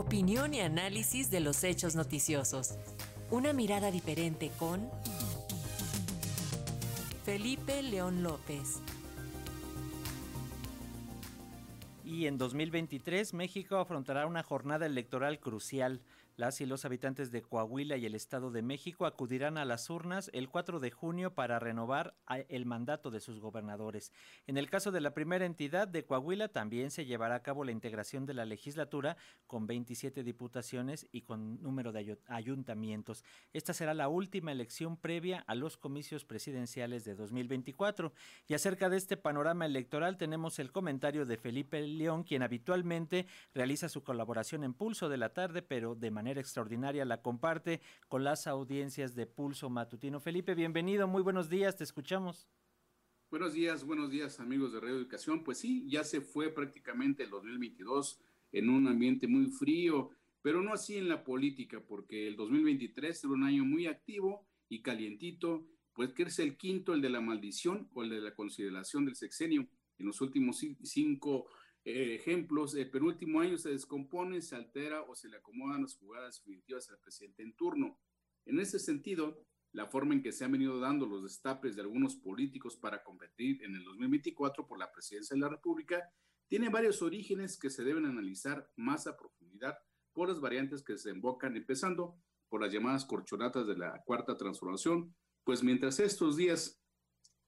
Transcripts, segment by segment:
Opinión y análisis de los hechos noticiosos. Una mirada diferente con Felipe León López. Y en 2023 México afrontará una jornada electoral crucial. Las y los habitantes de Coahuila y el Estado de México acudirán a las urnas el 4 de junio para renovar el mandato de sus gobernadores. En el caso de la primera entidad de Coahuila también se llevará a cabo la integración de la legislatura con 27 diputaciones y con número de ayuntamientos. Esta será la última elección previa a los comicios presidenciales de 2024. Y acerca de este panorama electoral tenemos el comentario de Felipe León, quien habitualmente realiza su colaboración en Pulso de la tarde, pero de manera extraordinaria la comparte con las audiencias de Pulso Matutino. Felipe, bienvenido, muy buenos días, te escuchamos. Buenos días, buenos días amigos de Radio Educación. Pues sí, ya se fue prácticamente el 2022 en un ambiente muy frío, pero no así en la política, porque el 2023 será un año muy activo y calientito, pues que es el quinto, el de la maldición o el de la consideración del sexenio. En los últimos cinco eh, ejemplos, el penúltimo año se descompone, se altera o se le acomodan las jugadas definitivas al presidente en turno. En ese sentido, la forma en que se han venido dando los destapes de algunos políticos para competir en el 2024 por la presidencia de la República tiene varios orígenes que se deben analizar más a profundidad por las variantes que se embocan, empezando por las llamadas corchonatas de la cuarta transformación, pues mientras estos días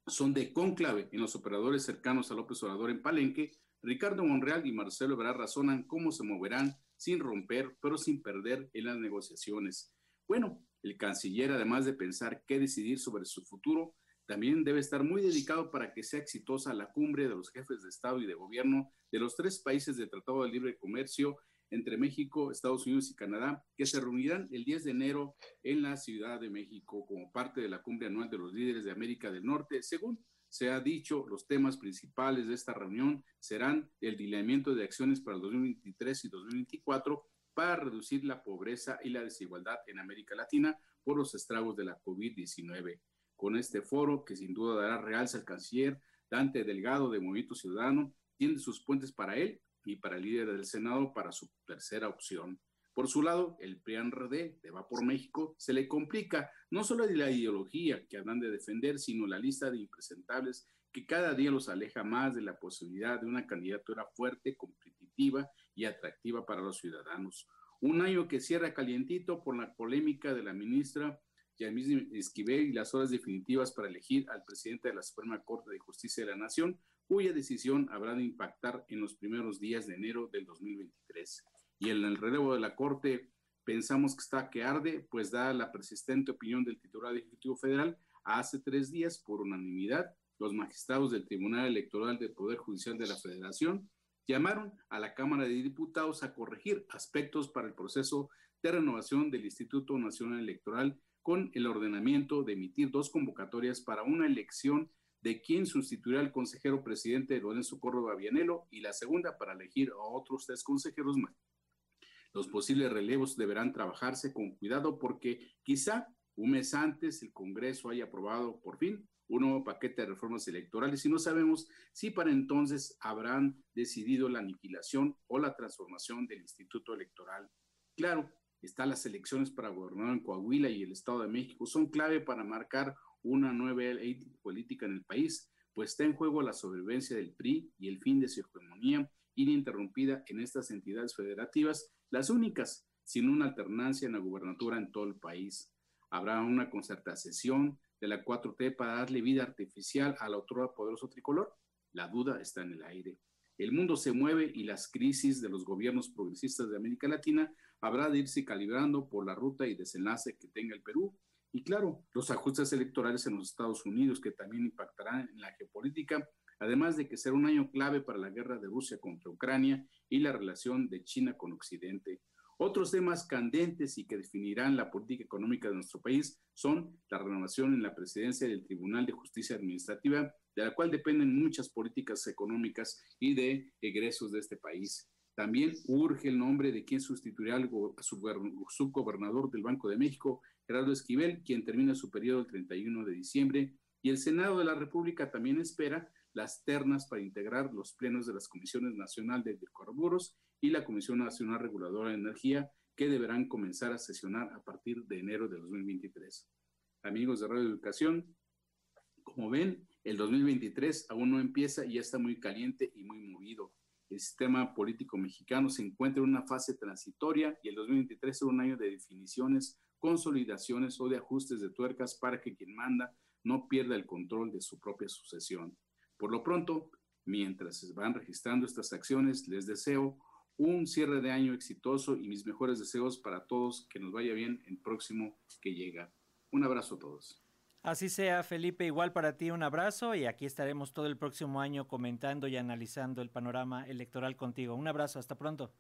son de conclave en los operadores cercanos a López Obrador en Palenque, Ricardo Monreal y Marcelo Ebrard razonan cómo se moverán sin romper, pero sin perder en las negociaciones. Bueno, el canciller, además de pensar qué decidir sobre su futuro, también debe estar muy dedicado para que sea exitosa la cumbre de los jefes de Estado y de Gobierno de los tres países de Tratado de Libre Comercio entre México, Estados Unidos y Canadá, que se reunirán el 10 de enero en la Ciudad de México como parte de la cumbre anual de los líderes de América del Norte, según se ha dicho, los temas principales de esta reunión serán el lineamiento de acciones para el 2023 y 2024 para reducir la pobreza y la desigualdad en América Latina por los estragos de la COVID-19. Con este foro, que sin duda dará realce al canciller Dante Delgado de Movimiento Ciudadano, tiene sus puentes para él y para el líder del Senado para su tercera opción. Por su lado, el PRI-RD de Va por México se le complica no solo la ideología que habrán de defender, sino la lista de impresentables que cada día los aleja más de la posibilidad de una candidatura fuerte, competitiva y atractiva para los ciudadanos. Un año que cierra calientito por la polémica de la ministra Yamil Esquivel y las horas definitivas para elegir al presidente de la Suprema Corte de Justicia de la Nación, cuya decisión habrá de impactar en los primeros días de enero del 2023 y en el relevo de la Corte pensamos que está que arde, pues da la persistente opinión del titular ejecutivo federal, hace tres días, por unanimidad, los magistrados del Tribunal Electoral del Poder Judicial de la Federación llamaron a la Cámara de Diputados a corregir aspectos para el proceso de renovación del Instituto Nacional Electoral con el ordenamiento de emitir dos convocatorias para una elección de quien sustituirá al consejero presidente Lorenzo Córdoba Vianelo y la segunda para elegir a otros tres consejeros más los posibles relevos deberán trabajarse con cuidado porque quizá un mes antes el Congreso haya aprobado por fin un nuevo paquete de reformas electorales y no sabemos si para entonces habrán decidido la aniquilación o la transformación del Instituto Electoral. Claro, están las elecciones para gobernar en Coahuila y el Estado de México, son clave para marcar una nueva ley política en el país, pues está en juego la sobrevivencia del PRI y el fin de su hegemonía ininterrumpida en estas entidades federativas, las únicas sin una alternancia en la gubernatura en todo el país. Habrá una concertación de la 4T para darle vida artificial a la autora poderoso tricolor. La duda está en el aire. El mundo se mueve y las crisis de los gobiernos progresistas de América Latina habrá de irse calibrando por la ruta y desenlace que tenga el Perú. Y claro, los ajustes electorales en los Estados Unidos que también impactarán en la geopolítica además de que será un año clave para la guerra de Rusia contra Ucrania y la relación de China con Occidente. Otros temas candentes y que definirán la política económica de nuestro país son la renovación en la presidencia del Tribunal de Justicia Administrativa, de la cual dependen muchas políticas económicas y de egresos de este país. También urge el nombre de quien sustituirá al subgobernador del Banco de México, Gerardo Esquivel, quien termina su periodo el 31 de diciembre, y el Senado de la República también espera las ternas para integrar los plenos de las Comisiones Nacional de Hidrocarburos y la Comisión Nacional Reguladora de Energía, que deberán comenzar a sesionar a partir de enero de 2023. Amigos de Radio Educación, como ven, el 2023 aún no empieza y ya está muy caliente y muy movido. El sistema político mexicano se encuentra en una fase transitoria y el 2023 será un año de definiciones, consolidaciones o de ajustes de tuercas para que quien manda no pierda el control de su propia sucesión. Por lo pronto, mientras se van registrando estas acciones, les deseo un cierre de año exitoso y mis mejores deseos para todos, que nos vaya bien el próximo que llega. Un abrazo a todos. Así sea, Felipe, igual para ti un abrazo y aquí estaremos todo el próximo año comentando y analizando el panorama electoral contigo. Un abrazo, hasta pronto.